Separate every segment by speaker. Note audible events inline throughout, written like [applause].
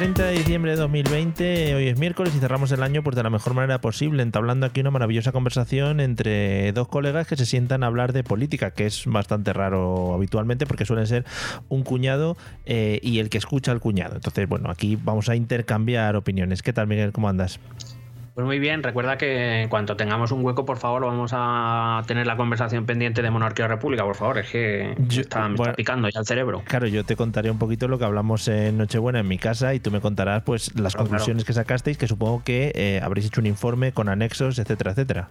Speaker 1: 30 de diciembre de 2020, hoy es miércoles y cerramos el año pues de la mejor manera posible, entablando aquí una maravillosa conversación entre dos colegas que se sientan a hablar de política, que es bastante raro habitualmente porque suelen ser un cuñado eh, y el que escucha al cuñado. Entonces, bueno, aquí vamos a intercambiar opiniones. ¿Qué tal, Miguel? ¿Cómo andas?
Speaker 2: Pues muy bien, recuerda que en cuanto tengamos un hueco, por favor, vamos a tener la conversación pendiente de Monarquía o República, por favor, es que está, me está picando ya el cerebro.
Speaker 1: Claro, yo te contaré un poquito lo que hablamos en Nochebuena en mi casa y tú me contarás pues las conclusiones que sacasteis, que supongo que eh, habréis hecho un informe con anexos, etcétera, etcétera.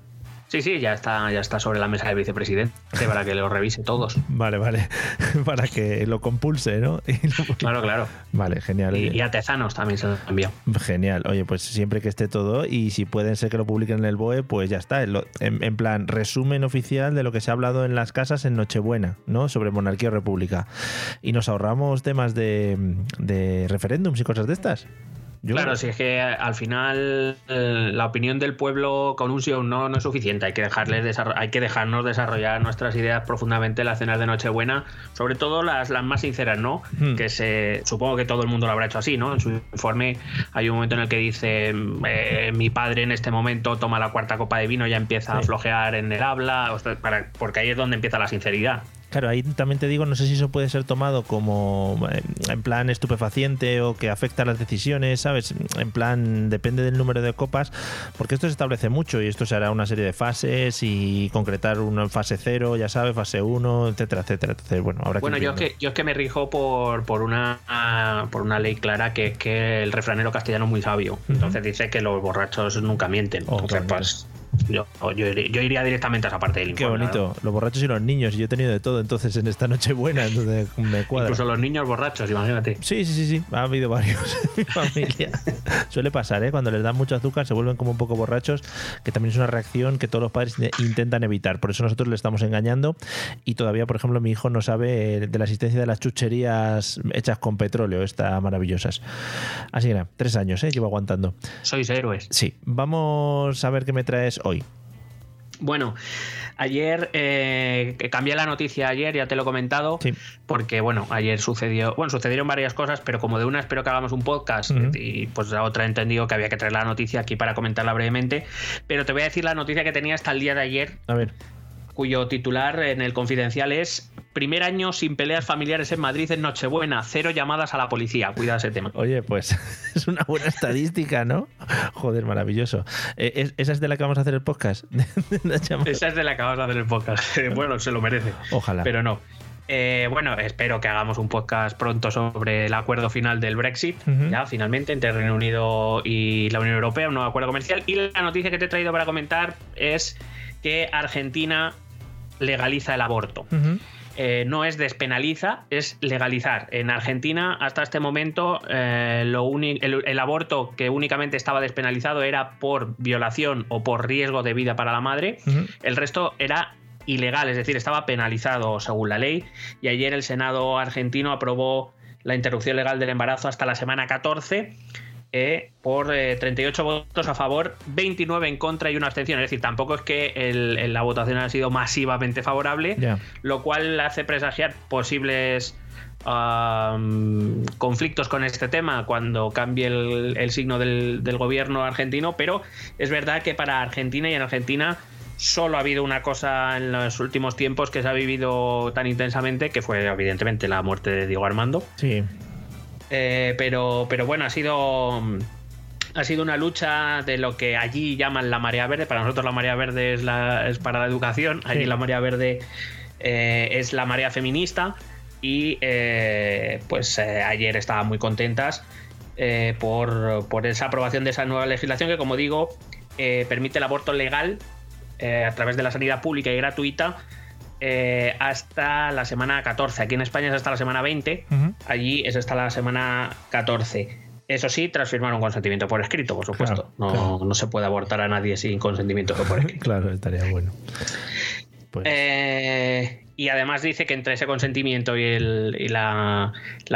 Speaker 2: Sí, sí, ya está, ya está sobre la mesa del vicepresidente para que lo revise todos.
Speaker 1: Vale, vale. [laughs] Para que lo compulse, ¿no? [laughs]
Speaker 2: claro, claro.
Speaker 1: Vale, genial.
Speaker 2: Y, y, a Tezanos también se lo envió.
Speaker 1: Genial. Oye, pues siempre que esté todo y si pueden ser que lo publiquen en el BOE, pues ya está. En, en, plan, resumen oficial de lo que se ha hablado en las casas en Nochebuena, ¿no? Sobre monarquía o república. Y nos ahorramos temas de, de referéndums y cosas de estas.
Speaker 2: Claro, si es que al final eh, la opinión del pueblo con un sí o un no no es suficiente. Hay que, dejarles hay que dejarnos desarrollar nuestras ideas profundamente en las cenas de Nochebuena, sobre todo las, las más sinceras, ¿no? Hmm. Que se supongo que todo el mundo lo habrá hecho así, ¿no? En su informe hay un momento en el que dice eh, mi padre en este momento toma la cuarta copa de vino, ya empieza a flojear en el habla, para, porque ahí es donde empieza la sinceridad.
Speaker 1: Claro, ahí también te digo, no sé si eso puede ser tomado como eh, en plan estupefaciente o que afecta a las decisiones, ¿sabes? En plan, depende del número de copas, porque esto se establece mucho y esto se hará una serie de fases y concretar uno en fase 0, ya sabes, fase 1, etcétera, etcétera. Entonces, bueno, habrá
Speaker 2: bueno, yo es, que, yo es que me rijo por, por, una, por una ley clara que es que el refranero castellano es muy sabio. Entonces dice que los borrachos nunca mienten. Oh, Entonces, pues yo, yo, iría directamente a esa parte del
Speaker 1: informe. Qué bonito. Los borrachos y los niños. Yo he tenido de todo entonces en esta noche buena. Entonces me cuadra.
Speaker 2: Incluso los niños borrachos, imagínate.
Speaker 1: Sí, sí, sí, sí. Ha habido varios en mi familia. Suele pasar, ¿eh? Cuando les dan mucho azúcar se vuelven como un poco borrachos, que también es una reacción que todos los padres intentan evitar. Por eso nosotros le estamos engañando. Y todavía, por ejemplo, mi hijo no sabe de la existencia de las chucherías hechas con petróleo, estas maravillosas. Así que nada, tres años, ¿eh? Llevo aguantando.
Speaker 2: Sois héroes.
Speaker 1: Sí. Vamos a ver qué me traes hoy.
Speaker 2: Bueno, ayer eh, cambié la noticia ayer, ya te lo he comentado, porque bueno, ayer sucedió, bueno, sucedieron varias cosas, pero como de una espero que hagamos un podcast y pues la otra he entendido que había que traer la noticia aquí para comentarla brevemente, pero te voy a decir la noticia que tenía hasta el día de ayer.
Speaker 1: A ver
Speaker 2: cuyo titular en el confidencial es Primer año sin peleas familiares en Madrid en Nochebuena, cero llamadas a la policía. Cuida ese tema.
Speaker 1: Oye, pues [laughs] es una buena estadística, ¿no? Joder, maravilloso. Eh, ¿Esa es de la que vamos a hacer el podcast? [laughs]
Speaker 2: Esa es de la que vamos a hacer el podcast. [laughs] bueno, se lo merece.
Speaker 1: Ojalá.
Speaker 2: Pero no. Eh, bueno, espero que hagamos un podcast pronto sobre el acuerdo final del Brexit, ya finalmente, entre Reino Unido y la Unión Europea, un nuevo acuerdo comercial. Y la noticia que te he traído para comentar es que Argentina legaliza el aborto. Eh, no es despenaliza, es legalizar. En Argentina, hasta este momento, eh, lo el, aborto que únicamente estaba despenalizado era por violación o por riesgo de vida para la madre. El resto era ilegal, es decir, estaba penalizado según la ley. Y ayer el Senado argentino aprobó la interrupción legal del embarazo hasta la semana 14 eh, por 38 eh, votos a favor, 29 en contra y una abstención. Es decir, tampoco es que la votación haya sido masivamente favorable, lo cual hace presagiar posibles conflictos con este tema cuando cambie el, signo del, gobierno argentino, pero es verdad que para Argentina y en Argentina solo ha habido una cosa en los últimos tiempos que se ha vivido tan intensamente, que fue evidentemente la muerte de Diego Armando.
Speaker 1: Sí.
Speaker 2: Eh, pero, pero bueno, ha sido ha sido una lucha de lo que allí llaman la marea verde. Para nosotros la marea verde es, la, es para la educación. Allí la marea verde eh, es la marea feminista. Y eh, pues ayer estaban muy contentas por, por, esa aprobación de esa nueva legislación que, como digo, eh, permite el aborto legal a través de la sanidad pública y gratuita hasta la semana 14. Aquí en España es hasta la semana 20, allí es hasta la semana 14. Eso sí, tras firmar un consentimiento por escrito, por supuesto. no, no, se puede abortar a nadie sin consentimiento por [laughs] escrito.
Speaker 1: claro, estaría bueno.
Speaker 2: Pues... Eh, y además dice que entre ese consentimiento y, la,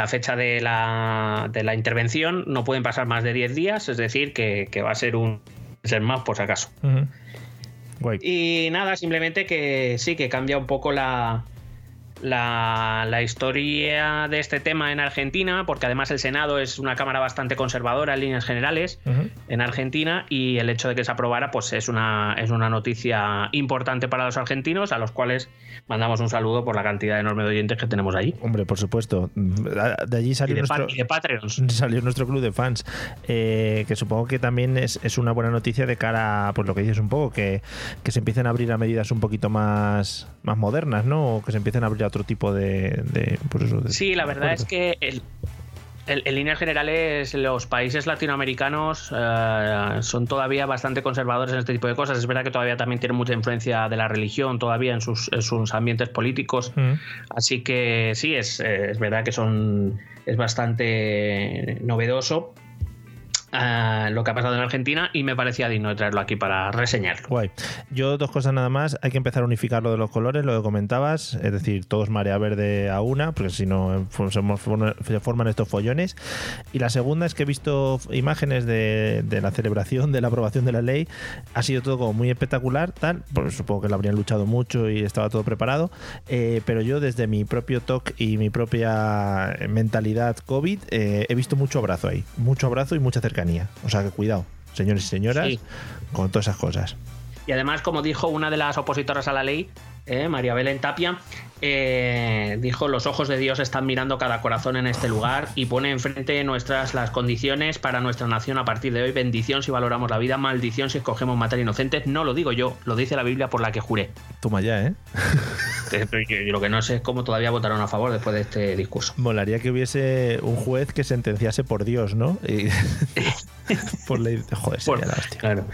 Speaker 2: fecha de la, intervención no pueden pasar más de 10 días, es decir, que, va a ser un ser más por si acaso. Y nada, simplemente que sí, que cambia un poco la, la, historia de este tema en Argentina, porque además el Senado es una cámara bastante conservadora en líneas generales en Argentina y el hecho de que se aprobara pues es una, es una noticia importante para los argentinos a los cuales mandamos un saludo por la cantidad enorme de oyentes que tenemos allí.
Speaker 1: Hombre, por supuesto. De allí salió, nuestro, [laughs] salió nuestro club de fans, eh, que supongo que también es, una buena noticia de cara a pues, lo que dices un poco, que, que se empiecen a abrir a medidas un poquito más, más modernas, ¿no? O que se empiecen a abrir a otro tipo de... pues eso,
Speaker 2: sí, la verdad es que el, en líneas generales, los países latinoamericanos eh, son todavía bastante conservadores en este tipo de cosas. Es verdad que todavía también tienen mucha influencia de la religión todavía en sus, ambientes políticos. Mm. Así que sí, es, es verdad que son es bastante novedoso lo que ha pasado en Argentina y me parecía digno de traerlo aquí para reseñarlo.
Speaker 1: Guay. Yo dos cosas nada más. Hay que empezar a unificar lo de los colores, lo que comentabas, es decir, todos marea verde a una, porque si no se forman estos follones. Y la segunda es que he visto imágenes de, la celebración de la aprobación de la ley. Ha sido todo como muy espectacular, tal. Pues supongo que lo habrían luchado mucho y estaba todo preparado. Eh, pero yo desde mi propio TOC y mi propia mentalidad COVID eh, he visto mucho abrazo ahí. Mucho abrazo y mucha cercanía. O sea que cuidado, señores y señoras, con todas esas cosas.
Speaker 2: Y además, como dijo una de las opositoras a la ley, eh, María Belén Tapia, eh, dijo, los ojos de Dios están mirando cada corazón en este lugar y pone enfrente nuestras las condiciones para nuestra nación a partir de hoy. Bendición si valoramos la vida, maldición si escogemos matar inocentes. No lo digo yo, lo dice la Biblia por la que juré.
Speaker 1: Toma ya, ¿eh? [laughs]
Speaker 2: lo que no sé es cómo todavía votaron a favor después de este discurso.
Speaker 1: Molaría que hubiese un juez que sentenciase por Dios, ¿no? [laughs] por ley. Joder, sería la hostia.
Speaker 2: Claro.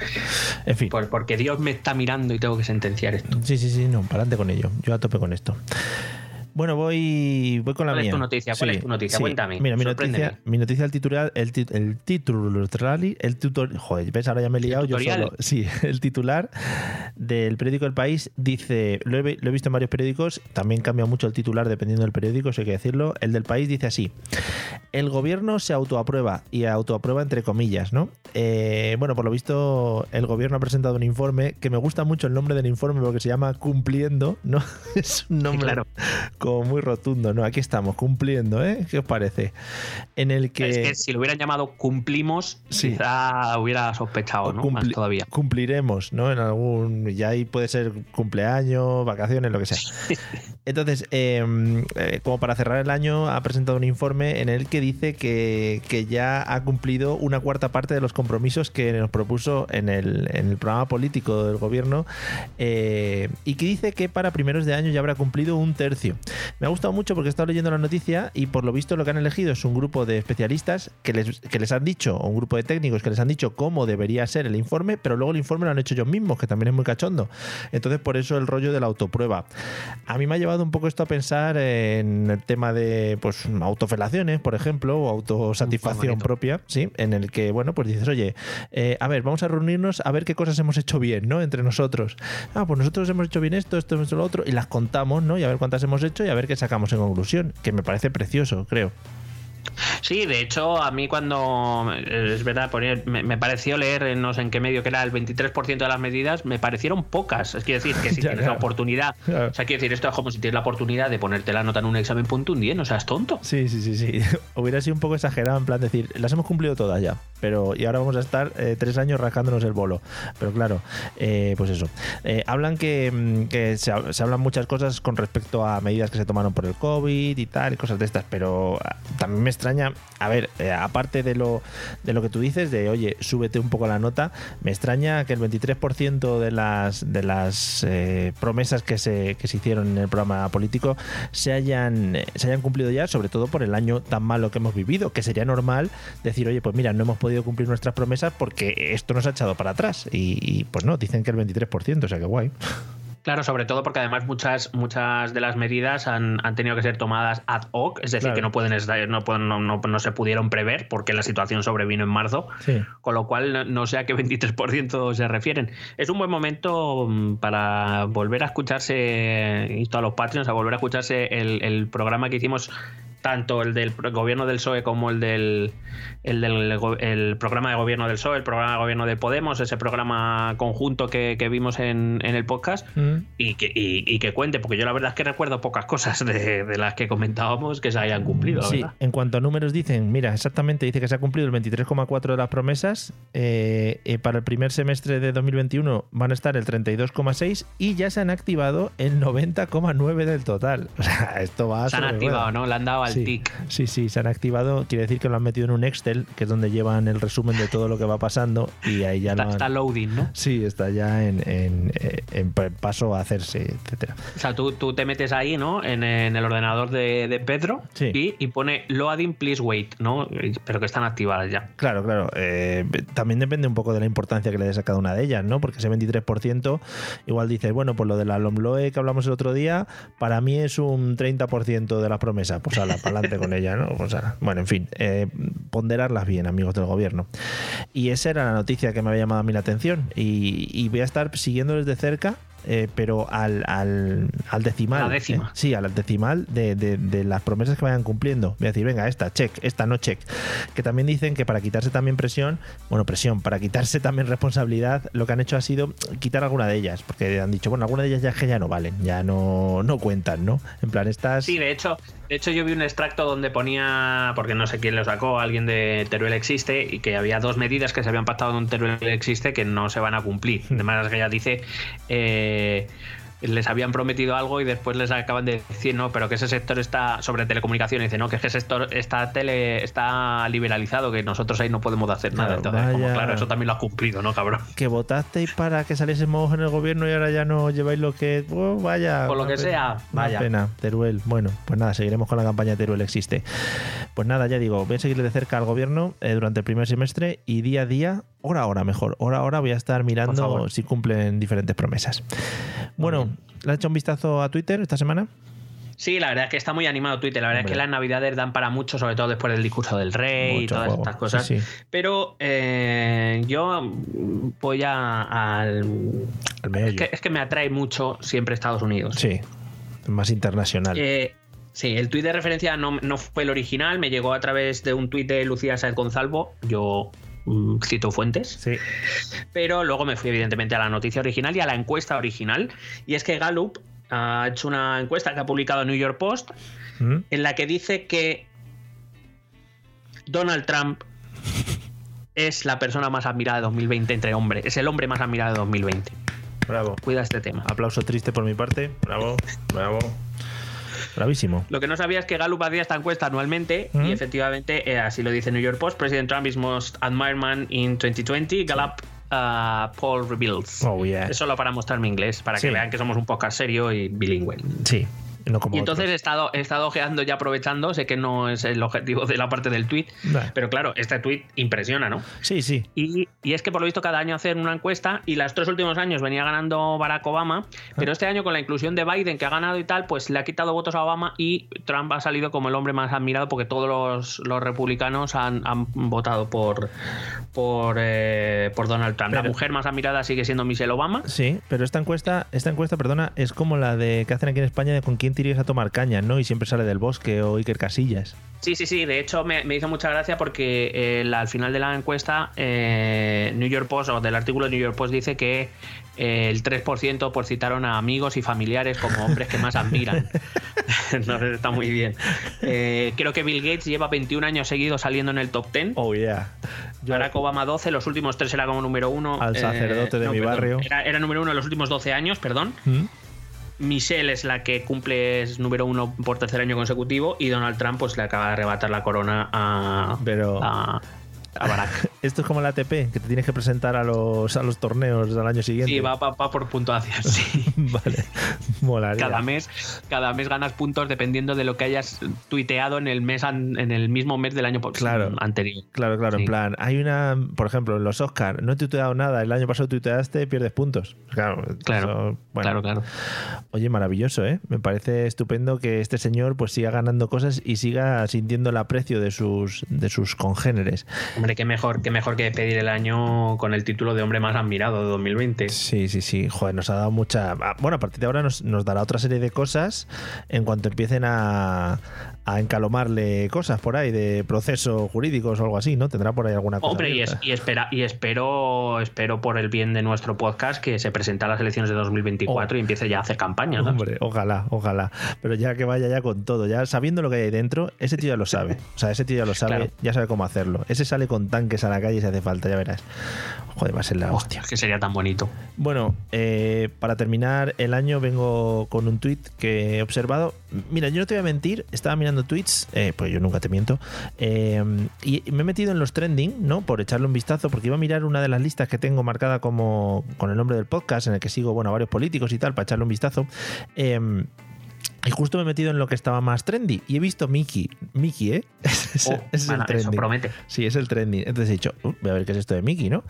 Speaker 2: En fin. porque Dios me está mirando y tengo que sentenciar esto.
Speaker 1: Sí, sí, sí, no, para adelante con ello. Yo a tope con esto. Bueno, voy, voy con la
Speaker 2: ¿Cuál
Speaker 1: mía.
Speaker 2: Es tu noticia? ¿Cuál es tu noticia? Cuéntame.
Speaker 1: Mira, mi noticia, mi noticia, el titular, el, el título, el tutor, joder, ves, ahora ya me he liado yo solo. Sí, [laughs] el titular del periódico El País dice, lo he, visto en varios periódicos, también cambia mucho el titular dependiendo del periódico, si hay que decirlo. El del País dice así: el gobierno se autoaprueba y autoaprueba entre comillas, ¿no? Eh, bueno, por lo visto, el gobierno ha presentado un informe que me gusta mucho el nombre del informe porque se llama Cumpliendo, ¿no? [laughs] es un nombre claro como muy rotundo, ¿no? Aquí estamos, cumpliendo, ¿eh? ¿Qué os parece? En el que...
Speaker 2: Es que si lo hubieran llamado cumplimos, quizá hubiera sospechado, ¿no? Más todavía.
Speaker 1: Cumpliremos, ¿no? En algún... Ya ahí puede ser cumpleaños, vacaciones, lo que sea. Entonces, em, eh, como para cerrar el año, ha presentado un informe en el que dice que, ya ha cumplido una cuarta parte de los compromisos que nos propuso en el, en el programa político del gobierno eh, y que dice que para primeros de año ya habrá cumplido un tercio. Me ha gustado mucho porque he estado leyendo la noticia y por lo visto lo que han elegido es un grupo de especialistas que les, que les han dicho, o un grupo de técnicos que les han dicho cómo debería ser el informe, pero luego el informe lo han hecho ellos mismos, que también es muy cachondo. Entonces, por eso el rollo de la autoprueba. A mí me ha llevado un poco esto a pensar en el tema de pues autofelaciones, por ejemplo, o autosatisfacción propia, ¿sí? En el que, bueno, pues dices, oye, eh, a ver, vamos a reunirnos a ver qué cosas hemos hecho bien, ¿no? Entre nosotros. Ah, pues nosotros hemos hecho bien esto, esto, esto, lo otro, y las contamos, ¿no? Y a ver cuántas hemos hecho y a ver qué sacamos en conclusión, que me parece precioso, creo.
Speaker 2: Sí, de hecho, a mí cuando, es verdad, me, pareció leer, no sé en qué medio, que era el 23% de las medidas, me parecieron pocas. Es decir, que si [laughs] tienes la oportunidad, o sea, quiero decir, esto es como si tienes la oportunidad de ponerte la nota en un examen punto un 10, no seas tonto.
Speaker 1: Sí, sí, sí, sí. [laughs] Hubiera sido un poco exagerado en plan decir, las hemos cumplido todas ya, pero y ahora vamos a estar eh, tres años rascándonos el bolo. Pero claro, eh, pues eso. Eh, hablan que, mm, se, se, hablan muchas cosas con respecto a medidas que se tomaron por el COVID y tal, y cosas de estas, pero ah, también me extraña, a ver, eh, aparte de lo, de lo que tú dices, de oye, súbete un poco la nota, me extraña que el 23% de las, de las eh, promesas que se, que se hicieron en el programa político se hayan, se hayan cumplido ya, sobre todo por el año tan malo que hemos vivido, que sería normal decir, oye, pues mira, no hemos podido cumplir nuestras promesas porque esto nos ha echado para atrás. Y, y pues no, dicen que el 23%, o sea que guay.
Speaker 2: Claro, sobre todo porque además muchas, muchas de las medidas han, han tenido que ser tomadas ad hoc, es decir,
Speaker 1: Claro.
Speaker 2: que no pueden estar- no, pueden- no, no- no se pudieron prever porque la situación sobrevino en marzo,
Speaker 1: Sí.
Speaker 2: con lo cual no, sé a qué 23% se refieren. Es un buen momento mm, para volver a escucharse, insto a los Patreons, a volver a escucharse el, el programa que hicimos tanto el del gobierno del PSOE como el del, el del el programa de gobierno del PSOE, el programa de gobierno de Podemos, ese programa conjunto que, que vimos en, en el podcast
Speaker 1: Mm.
Speaker 2: y que, y, y que cuente, porque yo la verdad es que recuerdo pocas cosas de, de las que comentábamos que se hayan cumplido.
Speaker 1: Sí,
Speaker 2: verdad.
Speaker 1: en cuanto a números dicen, mira, exactamente dice que se ha cumplido el 23,4 de las promesas. eh, eh, para el primer semestre de 2021 van a estar el 32,6 y ya se han activado el 90,9 del total. [laughs] O sea, esto va
Speaker 2: Se han activado. ¿no? Le han dado al
Speaker 1: Sí,
Speaker 2: tic.
Speaker 1: sí, sí, se han activado. Quiere decir que lo han metido en un Excel, que es donde llevan el resumen de todo lo que va pasando y ahí ya
Speaker 2: Está,
Speaker 1: lo han-
Speaker 2: está loading, ¿no?
Speaker 1: Sí, está ya en, en- en pa- paso a hacerse, etcétera.
Speaker 2: O sea, tú, tú te metes ahí, ¿no? En, el ordenador de, de Pedro
Speaker 1: Sí.
Speaker 2: y, y pone loading, please wait, ¿no? Pero que están activadas ya.
Speaker 1: Claro, claro. eh, también depende un poco de la importancia que le des a cada una de ellas, ¿no? Porque ese 23% igual dices, bueno, pues lo de la LOMLOE que hablamos el otro día, para mí es un 30% de la promesa. Pues ala, para adelante con ella, ¿no? Pues ala. Bueno, en fin, eh, ponderarlas bien, amigos del gobierno. Y esa era la noticia que me había llamado a mí la atención. Y, y voy a estar siguiéndoles de cerca. Eh, pero al, al, al decimal.
Speaker 2: A la décima.
Speaker 1: eh, sí, al decimal de, de- de las promesas que vayan cumpliendo. Voy a decir, venga, esta, check, esta no check. Que también dicen que para quitarse también presión, bueno, presión, para quitarse también responsabilidad, lo que han hecho ha sido quitar alguna de ellas. Porque han dicho, bueno, alguna de ellas ya es que ya no valen, ya no, no cuentan, ¿no? En plan, estas.
Speaker 2: Sí, de hecho, de hecho yo vi un extracto donde ponía, porque no sé quién lo sacó, alguien de Teruel Existe, y que había dos medidas que se habían pactado en Teruel Existe que no se van a cumplir. De manera que ella dice, eh, les habían prometido algo y después les acaban de decir, no, pero que ese sector está sobre telecomunicaciones, dice, no, que ese sector está tele está liberalizado, que nosotros ahí no podemos hacer nada.
Speaker 1: Claro,
Speaker 2: Entonces, como, claro, eso también lo has cumplido, ¿no, cabrón?
Speaker 1: Que votasteis para que saliésemos en el gobierno y ahora ya no lleváis lo que. Oh, vaya.
Speaker 2: Por lo que
Speaker 1: pena,
Speaker 2: sea, vaya.
Speaker 1: pena. Teruel. Bueno, pues nada, seguiremos con la campaña Teruel Existe. Pues nada, ya digo, voy a seguirle de cerca al gobierno eh, durante el primer semestre y día a día, hora a hora mejor, hora a hora voy a estar mirando si cumplen diferentes promesas. Bueno, ¿le has hecho un vistazo a Twitter esta semana?
Speaker 2: Sí, la verdad es que está muy animado Twitter. La verdad
Speaker 1: Hombre.
Speaker 2: es que las navidades dan para mucho, sobre todo después del discurso del rey y todas
Speaker 1: juego.
Speaker 2: estas cosas.
Speaker 1: Sí, sí.
Speaker 2: Pero eh, yo voy a, al. Es que, es que me atrae mucho siempre Estados Unidos.
Speaker 1: Sí, más internacional.
Speaker 2: Eh, sí, el tuit de referencia no, no fue el original, me llegó a través de un tuit de Lucía Sáez Gonzalvo. Yo cito fuentes.
Speaker 1: sí.
Speaker 2: Pero luego me fui evidentemente a la noticia original y a la encuesta original. Y es que Gallup ha hecho una encuesta que ha publicado New York Post
Speaker 1: ¿Mm?
Speaker 2: en la que dice que Donald Trump es la persona más admirada de 2020 entre hombres. Es el hombre más admirado de 2020.
Speaker 1: Bravo.
Speaker 2: Cuida este tema.
Speaker 1: Aplauso triste por mi parte. Bravo, bravo. Bravísimo.
Speaker 2: Lo que no sabía es que Gallup hacía esta encuesta anualmente
Speaker 1: ¿Mm?
Speaker 2: y efectivamente, eh, así lo dice New York Post, President Trump is most admired man in 2020. Gallup uh, poll reveals.
Speaker 1: Oh, yeah.
Speaker 2: Es solo para mostrar mi inglés, para
Speaker 1: Sí.
Speaker 2: que vean que somos un podcast serio y bilingüe.
Speaker 1: Sí. No como
Speaker 2: Y entonces
Speaker 1: otros.
Speaker 2: he estado, he estado ojeando ya aprovechando, sé que no es el objetivo de la parte del tweet, pero claro, este tweet impresiona, ¿no?
Speaker 1: Sí, sí.
Speaker 2: Y, y es que por lo visto cada año hacen una encuesta y los tres últimos años venía ganando Barack Obama, pero este año con la inclusión de Biden que ha ganado y tal, pues le ha quitado votos a Obama y Trump ha salido como el hombre más admirado porque todos los, los republicanos han, han votado por, por, eh, por Donald Trump. la mujer más admirada sigue siendo Michelle Obama.
Speaker 1: Sí, pero esta encuesta, esta encuesta, perdona, es como la de que hacen aquí en España de con quién te irías a tomar caña, ¿no? Y siempre sale del bosque o Iker Casillas.
Speaker 2: Sí, sí, sí. De hecho, me, me hizo mucha gracia porque eh, la- al final de la encuesta, eh, New York Post, o del artículo de New York Post, dice que eh, el 3% pues citaron a amigos y familiares como hombres que más admiran. [laughs] Entonces está muy bien. Eh, creo que Bill Gates lleva 21 años seguidos saliendo en el top 10.
Speaker 1: Oh, yeah. Yo-
Speaker 2: Barack Obama 12, los últimos tres era como número uno.
Speaker 1: Al sacerdote de mi
Speaker 2: perdón,
Speaker 1: barrio.
Speaker 2: Era, era número uno en los últimos 12 años, perdón.
Speaker 1: ¿Mm?
Speaker 2: Michelle es la que cumple es número uno por tercer año consecutivo y Donald Trump pues le acaba de arrebatar la corona a,
Speaker 1: Pero...
Speaker 2: a, a Barack.
Speaker 1: Esto es como la ATP, que te tienes que presentar a los, a los torneos del año siguiente.
Speaker 2: Sí, va, va- va por puntuación, sí. [laughs]
Speaker 1: vale, molaría.
Speaker 2: Cada mes, cada mes ganas puntos dependiendo de lo que hayas tuiteado en el mes en el mismo mes del año
Speaker 1: Claro.
Speaker 2: anterior.
Speaker 1: Claro, claro, en plan, hay una, por ejemplo, en los Oscars, no he tuiteado nada, el año pasado tuiteaste, pierdes puntos. Claro,
Speaker 2: Claro,
Speaker 1: eso, bueno.
Speaker 2: Claro, claro.
Speaker 1: Oye, maravilloso, ¿eh? Me parece estupendo que este señor pues siga ganando cosas y siga sintiendo el aprecio de sus, de sus congéneres.
Speaker 2: Hombre, qué mejor, qué mejor que despedir el año con el título de hombre más admirado de 2020.
Speaker 1: Sí, sí, sí. Joder, nos ha dado mucha. ah, Bueno, a partir de ahora nos, nos dará otra serie de cosas en cuanto empiecen a, a encalomarle cosas por ahí de procesos jurídicos o algo así, ¿no? Tendrá por ahí alguna cosa.
Speaker 2: Hombre, y, es-
Speaker 1: abierta.
Speaker 2: y espera, y espero, espero por el bien de nuestro podcast que se presente a las elecciones de 2024 y empiece ya a hacer campaña. ¿no?
Speaker 1: Hombre, ojalá, ojalá. Pero ya que vaya ya con todo, ya sabiendo lo que hay ahí dentro, ese tío ya lo sabe. O sea, ese tío ya lo sabe,
Speaker 2: Claro.
Speaker 1: ya sabe cómo hacerlo. Ese sale con tanques a la calle si hace falta, ya verás. Joder, va a ser la hostia.
Speaker 2: Que sería tan bonito.
Speaker 1: Bueno, eh, para terminar el año vengo con un tweet que he observado. Mira, yo no te voy a mentir, estaba mirando tweets, eh, pues yo nunca te miento, eh, y me he metido en los trending, ¿no? Por echarle un vistazo, porque iba a mirar una de las listas que tengo marcada como con el nombre del podcast, en el que sigo, bueno, a varios políticos y tal, para echarle un vistazo. Y justo me he metido en lo que estaba más trendy y he visto Mickey. Mickey, ¿eh? [laughs] Es,
Speaker 2: Oh,
Speaker 1: es el
Speaker 2: eso
Speaker 1: trending.
Speaker 2: promete.
Speaker 1: Sí, es el trending. Entonces he dicho, "Uh, voy a ver qué es esto de Mickey, ¿no?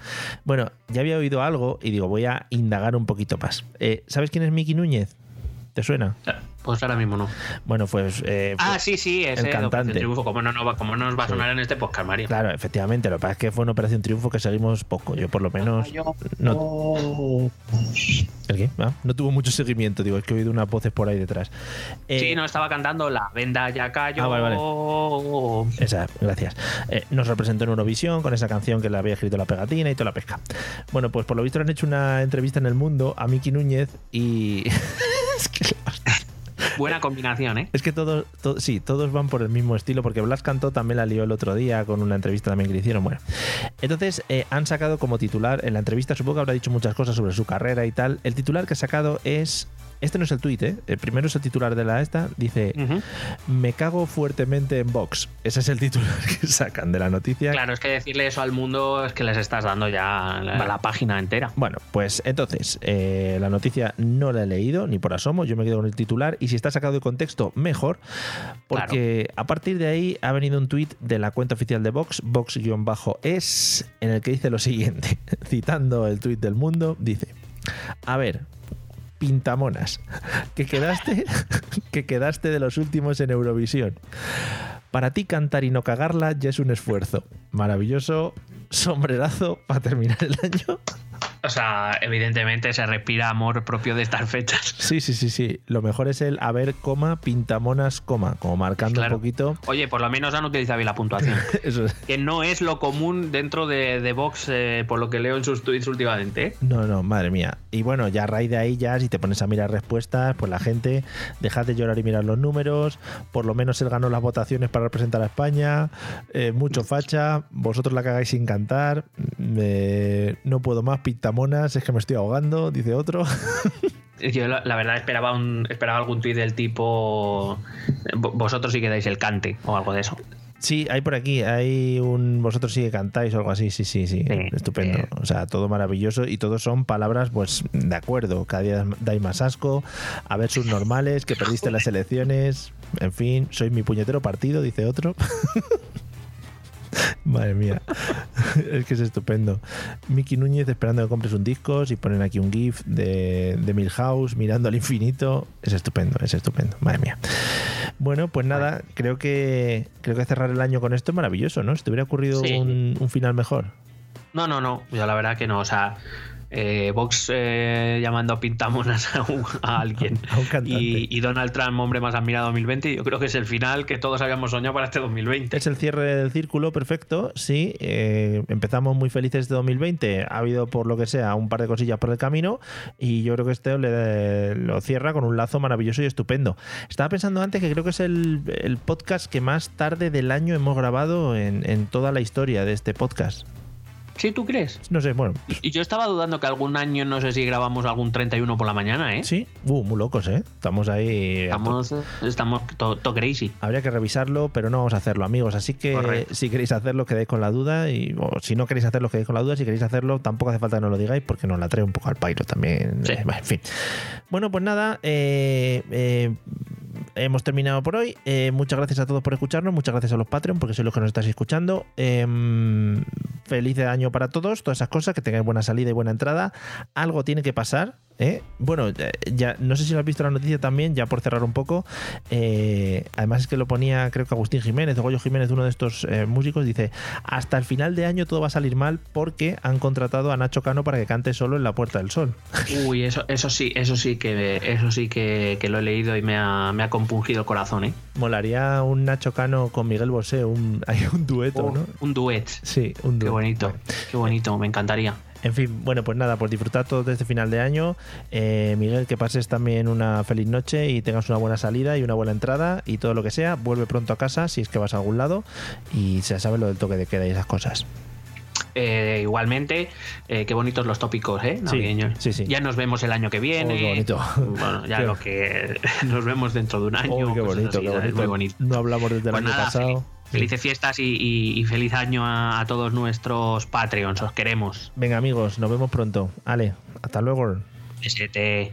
Speaker 1: Bueno, ya había oído algo y digo, voy a indagar un poquito más. Eh, ¿Sabes quién es Mickey Núñez? ¿Te suena?
Speaker 2: Pues ahora mismo no.
Speaker 1: Bueno, pues. eh,
Speaker 2: Ah,
Speaker 1: pues-
Speaker 2: sí, sí, ese
Speaker 1: el
Speaker 2: Operación
Speaker 1: cantante.
Speaker 2: Triunfo. ¿Cómo no, no va- cómo no nos va a
Speaker 1: Sí.
Speaker 2: sonar en este podcast, Mario?
Speaker 1: Claro, efectivamente. Lo que pasa es que fue una operación triunfo que seguimos poco. Yo, por lo menos. No, ¿El qué? Ah, no tuvo mucho seguimiento. Digo, es que he oído unas voces por ahí detrás. Eh,
Speaker 2: Sí, no estaba cantando La Venda ya cayó.
Speaker 1: Ah, vale, vale. Esa, gracias. Eh, nos representó en Eurovisión con esa canción que le había escrito la pegatina y toda la pesca. Bueno, pues por lo visto le han hecho una entrevista en El Mundo a Miki Núñez y. [laughs] es que.
Speaker 2: Buena combinación, ¿eh?
Speaker 1: Es que todos, to- sí, todos van por el mismo estilo, porque Blas Cantó también la lió el otro día con una entrevista también que le hicieron. Bueno, entonces eh, han sacado como titular en la entrevista, supongo que habrá dicho muchas cosas sobre su carrera y tal. El titular que ha sacado es. Este no es el tuit, ¿eh? El primero es el titular de la esta. Dice. Me cago fuertemente en Vox. Ese es el titular que sacan de la noticia.
Speaker 2: Claro, es que decirle eso al mundo es que les estás dando ya la,
Speaker 1: Vale.
Speaker 2: la página entera.
Speaker 1: Bueno, pues entonces, eh, la noticia no la he leído ni por asomo, yo me quedo con el titular y si está sacado de contexto, mejor, porque a partir de ahí ha venido un tuit de la cuenta oficial de Vox, Vox-es, en el que dice lo siguiente, [laughs] citando el tuit del mundo, dice, a ver, pintamonas, que quedaste, que quedaste de los últimos en Eurovisión. Para ti cantar y no cagarla ya es un esfuerzo. Maravilloso sombrerazo para terminar el año.
Speaker 2: O sea, evidentemente se respira amor propio de estas fechas. [laughs]
Speaker 1: Sí, sí, sí, sí. Lo mejor es el a ver, coma, pintamonas, coma, como marcando
Speaker 2: Claro.
Speaker 1: un poquito.
Speaker 2: Oye, por lo menos han utilizado bien la puntuación. [laughs]
Speaker 1: Eso es.
Speaker 2: que no es lo común dentro de, de Vox, eh, por lo que leo en sus tweets últimamente. ¿eh?
Speaker 1: No, no, madre mía. Y bueno, ya a raíz de ahí, ya si te pones a mirar respuestas, pues la gente, dejad de llorar y mirar los números. Por lo menos él ganó las votaciones para representar a España. eh, mucho facha. Vosotros la cagáis sin cantar. no puedo más, pintamonas. Es que me estoy ahogando, dice otro. [laughs]
Speaker 2: Yo la, la verdad esperaba un, esperaba algún tweet del tipo "Vo- vosotros sí que dais el cante o algo de eso.
Speaker 1: Sí, hay por aquí, hay un vosotros sí que cantáis o algo así, sí, sí, sí,
Speaker 2: Sí,
Speaker 1: estupendo.
Speaker 2: sí.
Speaker 1: O sea, todo maravilloso y todos son palabras, pues, de acuerdo. Cada día dais más asco, a ver sus normales, que perdiste las elecciones, en fin, soy mi puñetero partido, dice otro. [laughs] [laughs] Madre mía, [laughs] es que es estupendo. Miki Núñez esperando que compres un disco y ponen aquí un GIF de, de Milhouse mirando al infinito. Es estupendo, es estupendo, madre mía. Bueno, pues nada, creo que creo que cerrar el año con esto es maravilloso, ¿no? Si te hubiera ocurrido
Speaker 2: Sí.
Speaker 1: un, un final mejor.
Speaker 2: No, no, no. Yo la verdad que no. O sea, eh, Vox eh, llamando a pintamonas a, un- a alguien. [laughs]
Speaker 1: A un cantante.
Speaker 2: Y, y Donald Trump, hombre más admirado 2020, yo creo que es el final que todos habíamos soñado para este 2020.
Speaker 1: Es el cierre del círculo, perfecto. Sí, eh, empezamos muy felices este 2020. Ha habido, por lo que sea, un par de cosillas por el camino. Y yo creo que este le- lo cierra con un lazo maravilloso y estupendo. Estaba pensando antes que creo que es el, el podcast que más tarde del año hemos grabado en, en toda la historia de este podcast.
Speaker 2: ¿Sí, tú crees?
Speaker 1: No sé, bueno.
Speaker 2: Y yo estaba dudando que algún año, no sé si grabamos algún 31 por la mañana, ¿eh?
Speaker 1: Sí, uh, muy locos, ¿eh? Estamos ahí.
Speaker 2: Estamos, estamos todo crazy.
Speaker 1: Habría que revisarlo, pero no vamos a hacerlo, amigos. Así que si queréis hacerlo, quedéis con la duda. Y si no queréis hacerlo, quedéis con la duda. Si queréis hacerlo, tampoco hace falta que nos lo digáis, porque nos la trae un poco al pairo también. Eh, en fin. Bueno, pues nada, eh, eh, hemos terminado por hoy. muchas gracias a todos por escucharnos. Muchas gracias a los Patreon, porque sois los que nos estáis escuchando. Em, feliz año para todos, todas esas cosas, que tengáis buena salida y buena entrada. Algo tiene que pasar. ¿Eh? Bueno, ya no sé si lo has visto la noticia también, ya por cerrar un poco. Eh, además es que lo ponía, creo que Agustín Jiménez o Goyo Jiménez, uno de estos eh, músicos, dice: Hasta el final de año todo va a salir mal porque han contratado a Nacho Cano para que cante solo en la Puerta del Sol. [laughs]
Speaker 2: Uy, eso, eso sí, eso sí que eso sí que, lo he leído y me ha, me ha compungido el corazón, ¿eh?
Speaker 1: Molaría un Nacho Cano con Miguel Bosé, un, [laughs] hay un dueto, oh, ¿no?
Speaker 2: Un duet.
Speaker 1: Sí, un duet.
Speaker 2: Qué bonito, qué bonito, me encantaría.
Speaker 1: En fin, bueno, pues nada, pues disfrutar todo este final de año. Eh, Miguel, que pases también una feliz noche y tengas una buena salida y una buena entrada y todo lo que sea. Vuelve pronto a casa si es que vas a algún lado y se sabe lo del toque de queda y esas cosas.
Speaker 2: Eh, igualmente, eh, qué bonitos los tópicos, ¿eh?
Speaker 1: Sí, sí,
Speaker 2: Ya nos vemos el año que viene.
Speaker 1: qué bonito.
Speaker 2: Bueno, ya lo que [laughs] nos vemos dentro de un año.
Speaker 1: qué, bonito, muy bonito. No hablamos desde el pues año pasado.
Speaker 2: Felices fiestas y, feliz año a, todos nuestros Patreons. Os queremos.
Speaker 1: Venga, amigos, nos vemos pronto. Ale, hasta luego.
Speaker 2: ST.